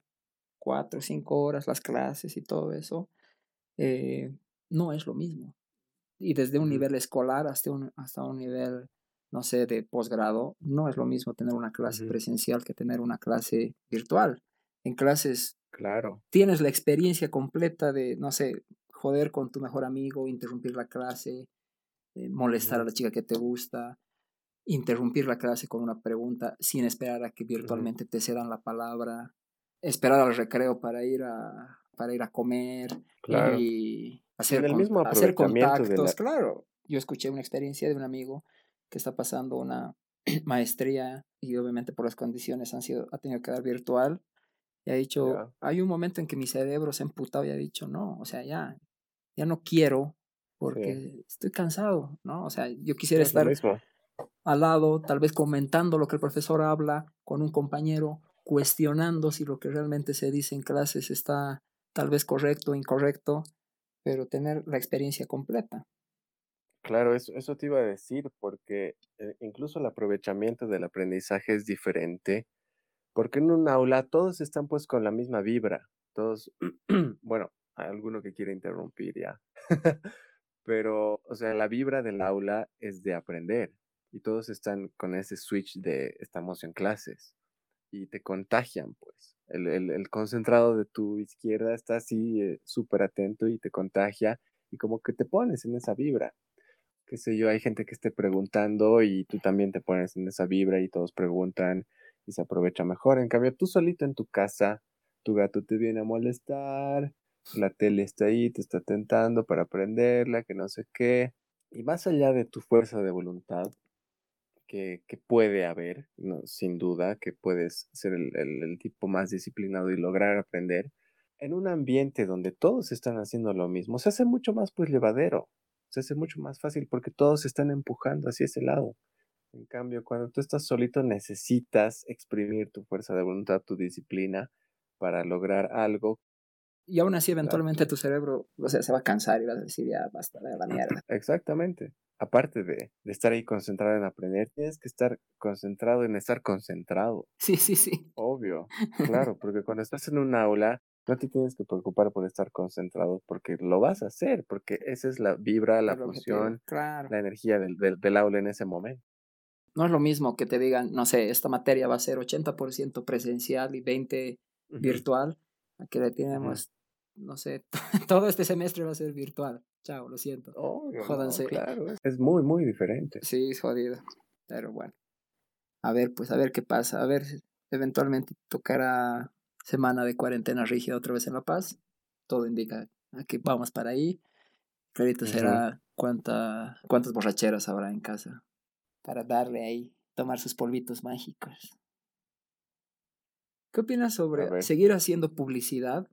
cuatro o cinco horas las clases y todo eso, eh, no es lo mismo. Y desde un nivel escolar hasta un, hasta un nivel, no sé, de posgrado, no es lo mismo tener una clase presencial que tener una clase virtual. En clases Claro. Tienes la experiencia completa de, no sé, joder con tu mejor amigo, interrumpir la clase, eh, molestar a la chica que te gusta, interrumpir la clase con una pregunta sin esperar a que virtualmente te cedan la palabra, esperar al recreo para ir a, para ir a comer y hacer, el mismo hacer contactos. Claro, yo escuché una experiencia de un amigo que está pasando una (clears throat) maestría y obviamente por las condiciones han sido, ha tenido que dar virtual y ha dicho, hay un momento en que mi cerebro se ha emputado y ha dicho, no, o sea, ya, ya no quiero porque estoy cansado, ¿no? O sea, yo quisiera estar al lado, tal vez comentando lo que el profesor habla con un compañero, cuestionando si lo que realmente se dice en clases está tal vez correcto o incorrecto, pero tener la experiencia completa. Claro, eso, eso te iba a decir, porque eh, incluso el aprovechamiento del aprendizaje es diferente, porque en un aula todos están pues con la misma vibra, todos, (clears throat) bueno, hay alguno que quiere interrumpir ya, (laughs) pero, o sea, la vibra del aula es de aprender y todos están con ese switch de estamos en clases y te contagian, pues. El, el, concentrado de tu izquierda está así eh, súper atento y te contagia y como que te pones en esa vibra qué sé yo, hay gente que esté preguntando y tú también te pones en esa vibra y todos preguntan y se aprovecha mejor. En cambio, tú solito en tu casa, tu gato te viene a molestar, la tele está ahí, te está tentando para aprenderla, que no sé qué. Y más allá de tu fuerza de voluntad, que, que puede haber, no, sin duda, que puedes ser el, el tipo más disciplinado y lograr aprender, en un ambiente donde todos están haciendo lo mismo, se hace mucho más pues llevadero se hace mucho más fácil porque todos se están empujando hacia ese lado. En cambio, cuando tú estás solito necesitas exprimir tu fuerza de voluntad, tu disciplina para lograr algo. Y aún así, eventualmente tu cerebro o sea, se va a cansar y vas a decir, ya basta de la mierda. Exactamente. Aparte de, de estar ahí concentrado en aprender, tienes que estar concentrado en estar concentrado. Sí, sí, sí. Obvio, (laughs) claro, porque cuando estás en un aula, no te tienes que preocupar por estar concentrado porque lo vas a hacer, porque esa es la vibra, la función, la energía del, del, aula en ese momento. No es lo mismo que te digan, no sé, esta materia va a ser 80% presencial y 20% virtual, a que le tenemos, no sé, (laughs) todo este semestre va a ser virtual. Chao, lo siento. Jódanse. claro, es muy, muy diferente. Sí, es jodido. Pero bueno. A ver, pues a ver qué pasa. A ver, eventualmente tocará semana de cuarentena rígida otra vez en La Paz. Todo indica que vamos para ahí. Clarito será cuánta, cuántas borracheras habrá en casa para darle ahí, tomar sus polvitos mágicos. ¿Qué opinas sobre seguir haciendo publicidad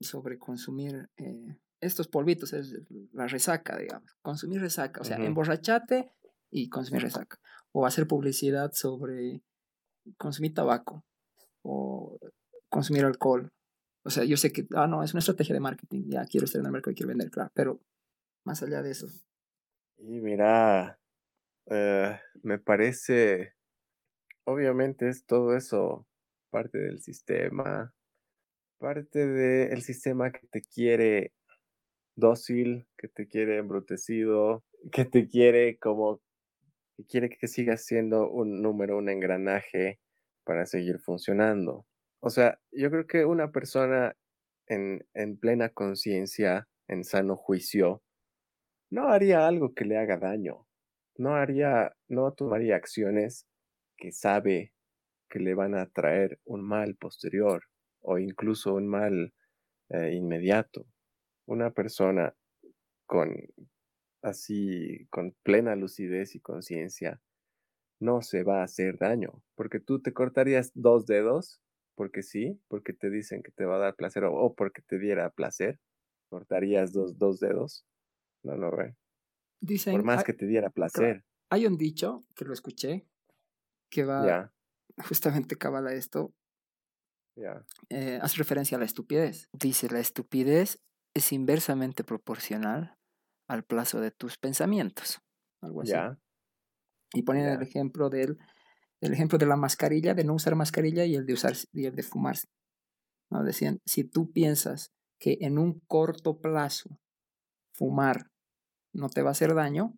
sobre consumir eh, estos polvitos? Es la resaca, digamos. Consumir resaca, o sea, emborrachate y consumir resaca. O hacer publicidad sobre consumir tabaco. O consumir alcohol. O sea, yo sé que, ah, no, es una estrategia de marketing, ya quiero estar en el mercado y quiero vender, claro, pero más allá de eso. Y mira, eh, me parece, obviamente es todo eso parte del sistema, parte del sistema que te quiere dócil, que te quiere embrutecido, que te quiere como, que quiere que sigas siendo un número, un engranaje para seguir funcionando. O sea, yo creo que una persona en, en plena conciencia, en sano juicio, no haría algo que le haga daño. No haría, no tomaría acciones que sabe que le van a traer un mal posterior o incluso un mal eh, inmediato. Una persona con así, con plena lucidez y conciencia, no se va a hacer daño, porque tú te cortarías dos dedos porque sí, porque te dicen que te va a dar placer o, porque te diera placer, cortarías dos, dos dedos. No, no, ve. Dicen, Por más que te diera placer. Hay un dicho que lo escuché que va justamente cabala esto. Ya. Eh, hace referencia a la estupidez. Dice, la estupidez es inversamente proporcional al plazo de tus pensamientos. Algo así. Y ponen el ejemplo del el ejemplo de la mascarilla, de no usar mascarilla y el de usar y el de fumar. ¿no? Decían, si tú piensas que en un corto plazo fumar no te va a hacer daño,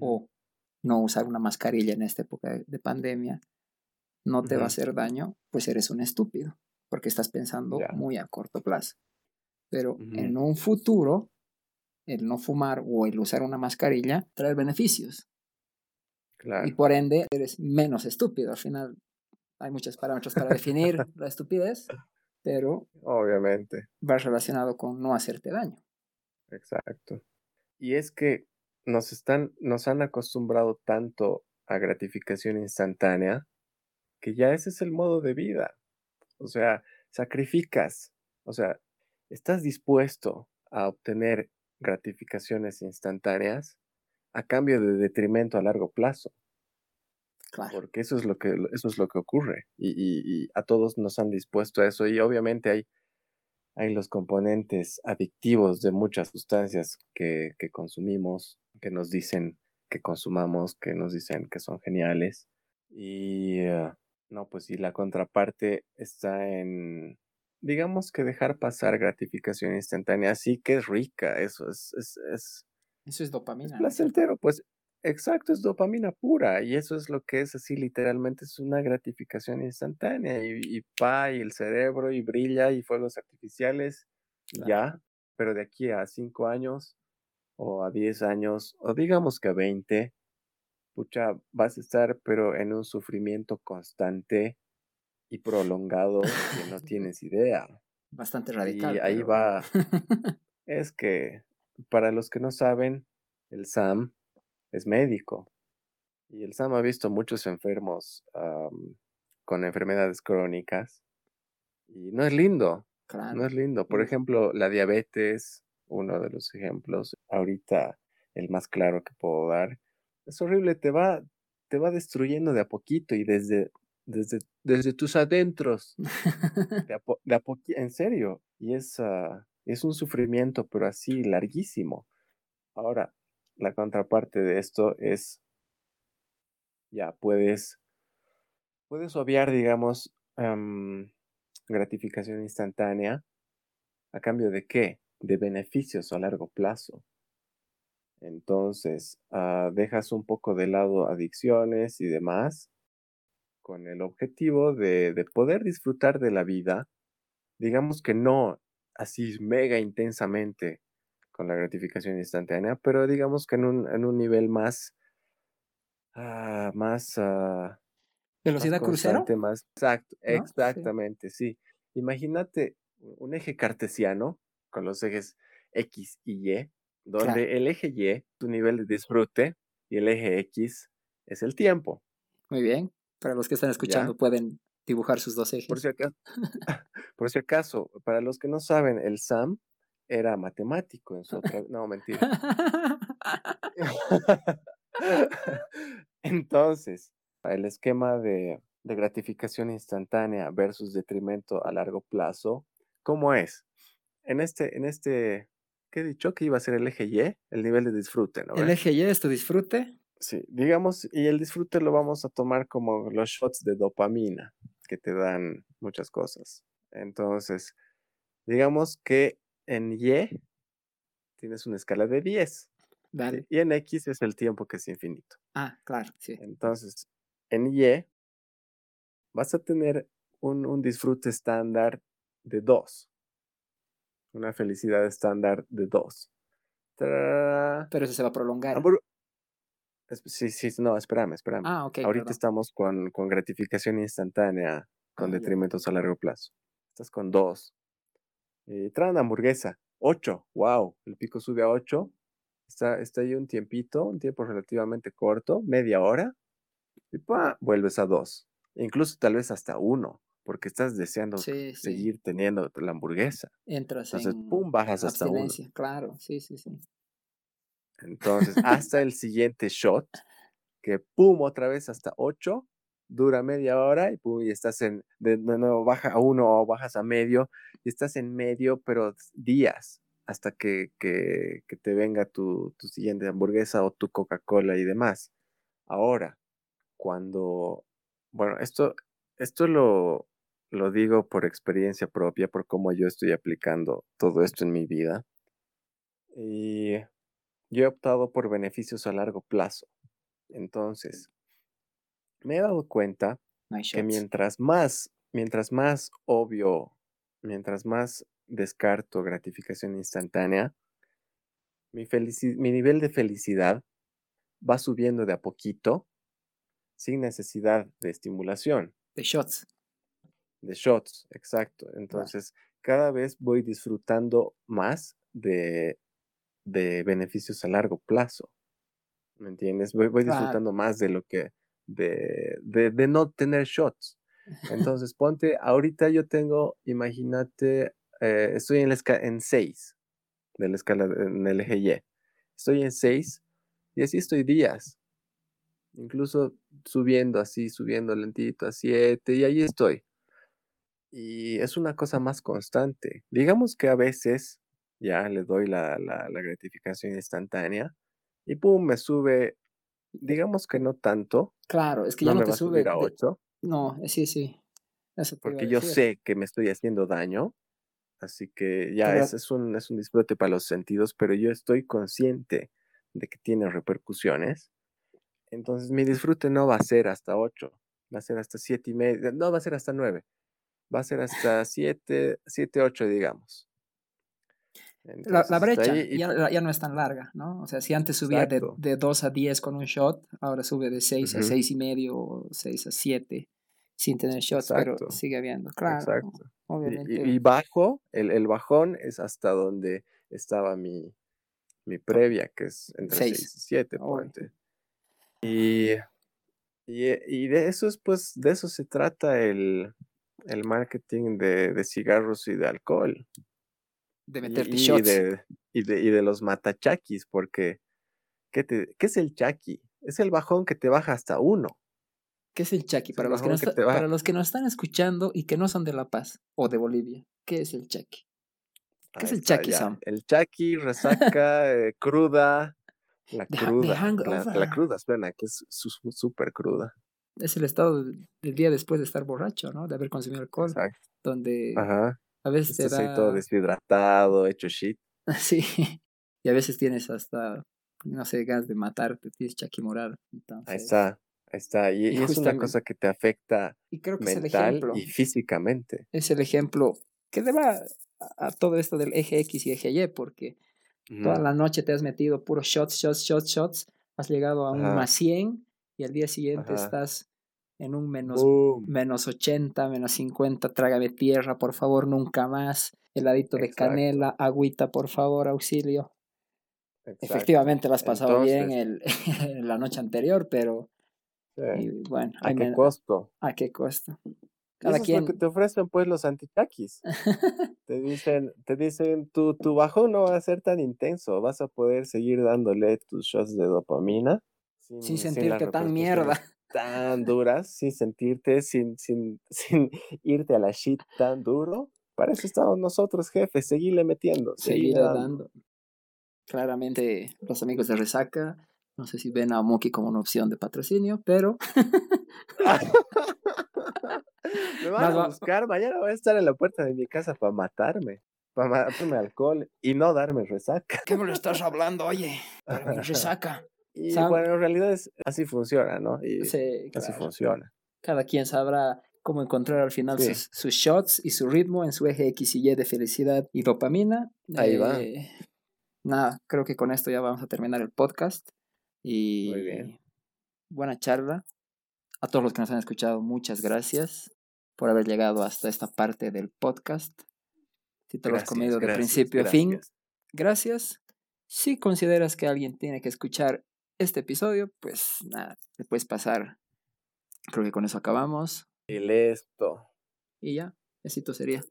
o no usar una mascarilla en esta época de pandemia no te va a hacer daño, pues eres un estúpido, porque estás pensando muy a corto plazo. Pero en un futuro, el no fumar o el usar una mascarilla trae beneficios. Y por ende, eres menos estúpido. Al final, hay muchos parámetros para definir (laughs) la estupidez, pero. Obviamente. Va relacionado con no hacerte daño. Exacto. Y es que nos, están, nos han acostumbrado tanto a gratificación instantánea que ya ese es el modo de vida. O sea, sacrificas, o sea, estás dispuesto a obtener gratificaciones instantáneas a cambio de detrimento a largo plazo. Porque eso es lo que, eso es lo que ocurre. Y, a todos nos han dispuesto a eso. Y obviamente hay, hay los componentes adictivos de muchas sustancias que, consumimos, que nos dicen que consumamos, que nos dicen que son geniales. Y eh, no, pues si la contraparte está en, digamos que dejar pasar gratificación instantánea, sí que es rica, eso es, es, es eso es dopamina. Es placentero, pues Exacto, es dopamina pura y eso es lo que es así, literalmente es una gratificación instantánea y, y pa, y el cerebro y brilla y fuegos artificiales, ya, pero de aquí a cinco años o a diez años o digamos que a veinte, pucha, vas a estar pero en un sufrimiento constante y prolongado que no (laughs) tienes idea. Bastante radical. Y ahí va, es que para los que no saben, el SAM es médico. Y el SAM ha visto muchos enfermos con enfermedades crónicas. Y no es lindo. No es lindo. Por ejemplo, la diabetes, uno de los ejemplos, ahorita el más claro que puedo dar. Es horrible, te va, te va destruyendo de a poquito y desde, desde, desde tus adentros. De (laughs) a, en serio. Y es, ah, es un sufrimiento, pero así larguísimo. Ahora, la contraparte de esto es, ya puedes, puedes obviar, digamos, gratificación instantánea a cambio de qué? De beneficios a largo plazo. Entonces, ah, dejas un poco de lado adicciones y demás con el objetivo de, de poder disfrutar de la vida, digamos que no así mega intensamente con la gratificación instantánea, pero digamos que en un, en un nivel más, ah, más, uh, velocidad crucero. Más, exacto, exactamente, sí. Imagínate un eje cartesiano con los ejes X y Y, donde el eje Y, tu nivel de disfrute, y el eje X es el tiempo. Muy bien. Para los que están escuchando pueden dibujar sus dos ejes. Por si, acaso, (laughs) por si acaso, para los que no saben, el SAM era matemático en su otra... No, mentira. (laughs) Entonces, el esquema de, gratificación instantánea versus detrimento a largo plazo, ¿cómo es? En este, en este, ¿qué he dicho? Que iba a ser el eje Y, el nivel de disfrute, ¿no? El eje Y es tu disfrute. Sí, digamos, y el disfrute lo vamos a tomar como los shots de dopamina que te dan muchas cosas. Entonces, digamos que en Y tienes una escala de 10. Y en X es el tiempo que es infinito. Ah, claro, sí. Entonces, en Y vas a tener un, disfrute estándar de 2. Una felicidad estándar de 2. Pero eso se va a prolongar. Sí, sí, no, espérame, espérame. Ah, ok. Ahorita estamos con, gratificación instantánea, con ah, detrimentos a largo plazo. Estás con 2. Eh, traen hamburguesa, 8, wow, el pico sube a 8, está, está ahí un tiempito, un tiempo relativamente corto, media hora, y pa, vuelves a 2, incluso tal vez hasta 1, porque estás deseando seguir teniendo la hamburguesa. Entras Entonces, pum, bajas hasta 1. Claro, sí, sí, sí. Entonces, hasta el siguiente shot, que pum, otra vez hasta 8, dura media hora y, y estás en, de, nuevo baja a uno o bajas a medio y estás en medio, pero días hasta que, que, te venga tu, tu, siguiente hamburguesa o tu Coca-Cola y demás. Ahora, cuando, bueno, esto, esto lo, lo digo por experiencia propia, por cómo yo estoy aplicando todo esto en mi vida. Y yo he optado por beneficios a largo plazo. Entonces, me he dado cuenta que mientras más, mientras más obvio, mientras más descarto gratificación instantánea, mi, mi nivel de felicidad va subiendo de a poquito sin necesidad de estimulación. De shots. De shots, exacto. Entonces, cada vez voy disfrutando más de, de, beneficios a largo plazo. ¿Me entiendes? Voy, voy disfrutando más de lo que, de, de, no tener shots. (laughs) Entonces, ponte, ahorita yo tengo, imagínate, eh, estoy en, la en 6 de la escala, en el eje Y. Estoy en 6 Y así estoy días. Incluso subiendo así, subiendo lentito a 7 y ahí estoy. Y es una cosa más constante. Digamos que a veces ya le doy la, la, la gratificación instantánea y pum, me sube, digamos que no tanto. Claro, es que ya no, me te a sube. a de- 8, No, eh, sí, sí. Eso te porque yo sé que me estoy haciendo daño. Así que ya ese es un, es un disfrute para los sentidos, pero yo estoy consciente de que tiene repercusiones. Entonces mi disfrute no va a ser hasta 8, va a ser hasta 7 y media, no va a ser hasta 9, va a ser hasta 7, 7, 8, digamos. La, Entonces, la está brecha y- ya, ya no es tan larga, ¿no? O sea, si antes subía de, de 2 a 10 con un shot, ahora sube de 6 a Ujú. 6 y medio o 6 a 7 sin tener shots, pero Exacto. sigue habiendo, claro. Exacto. Y- Obviamente. Y, y bajo, el, el bajón es hasta donde estaba mi, mi previa, que es entre Seis. 6 y 7, Uy. ponte. Y, y, y de eso es, pues, de eso se trata el, el marketing de, de cigarros y de alcohol. De Y, meterte y shots. de, y, de, y de los matachakis, porque ¿qué, te, ¿qué es el chaki? Es el bajón que te baja hasta uno. ¿Qué es el chaki? Para los, que no está- para los que nos están escuchando y que no son de La Paz o de Bolivia, ¿qué es el chaki? ¿Qué es el está, chaki, ya. Sam? El chaki, resaca, eh, cruda, la (laughs) cruda. La, la cruda suena que es su- su- súper cruda. Es el estado del del día después de estar borracho, ¿no? De haber consumido alcohol, Exacto. donde Ajá. A veces te Estás ahí todo da... deshidratado, hecho shit. (laughs) Sí, y a veces tienes hasta, no sé, gas de matarte, tienes chaki moral. Ahí Entonces, está, ahí está. Y, Y y es una cosa que te afecta Y creo que es el mental ejemplo. y físicamente. Es el ejemplo que le va a, a todo esto del eje X y eje Y, porque toda la noche te has metido puros shots, shots, shots, shots, has llegado a un más 100 y al día siguiente Ajá. estás en un menos, Boom. menos 80, menos 50, trágame tierra, por favor, nunca más, heladito de Exacto. canela, agüita, por favor, auxilio. Exacto. Efectivamente, la has pasado bien el, (laughs) la noche anterior, pero sí. y bueno, ¿A qué costo? ¿a qué costo? Cada eso es quien, lo que te ofrecen pues los antichakis. (laughs) Te dicen, te dicen tu, tu bajón no va a ser tan intenso, vas a poder seguir dándole tus shots de dopamina sin, sin sentirte tan mierda. Tan duras, sin sentirte, sin, sin, (laughs) sin irte a la shit tan duro. Para eso estamos nosotros, jefes, seguirle metiendo, seguir seguirle dando. dando. Claramente, los amigos de Resaca, no sé si ven a Moki como una opción de patrocinio, pero (laughs) Me (laughs) van a va- buscar, mañana voy a estar en la puerta de mi casa para matarme, para matarme alcohol y no darme resaca. ¿qué me lo estás hablando, oye? Para mi Resaca. Y bueno, en realidad es, así funciona, ¿no? Y Sí, así claro. funciona. Cada quien sabrá cómo encontrar al final Sí. sus, sus shots y su ritmo en su eje X y Y de felicidad y dopamina. Ahí va. Eh, Nada, creo que con esto ya vamos a terminar el podcast. Y Muy bien. buena charla. A todos los que nos han escuchado, muchas gracias por haber llegado hasta esta parte del podcast. Si te lo has Gracias, comido de gracias, principio a fin, gracias. gracias. Si consideras que alguien tiene que escuchar este episodio, pues nada, te puedes pasar. Creo que con eso acabamos. Y listo. Y ya, éxito sería.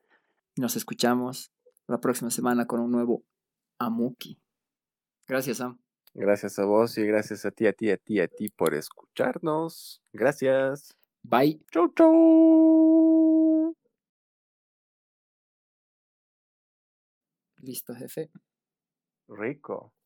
Nos escuchamos la próxima semana con un nuevo Amuki. Gracias, Sam. Gracias a vos y gracias a ti, a ti, a ti, a ti por escucharnos. Gracias. Bye. Chau, chau. Listo, jefe. Rico.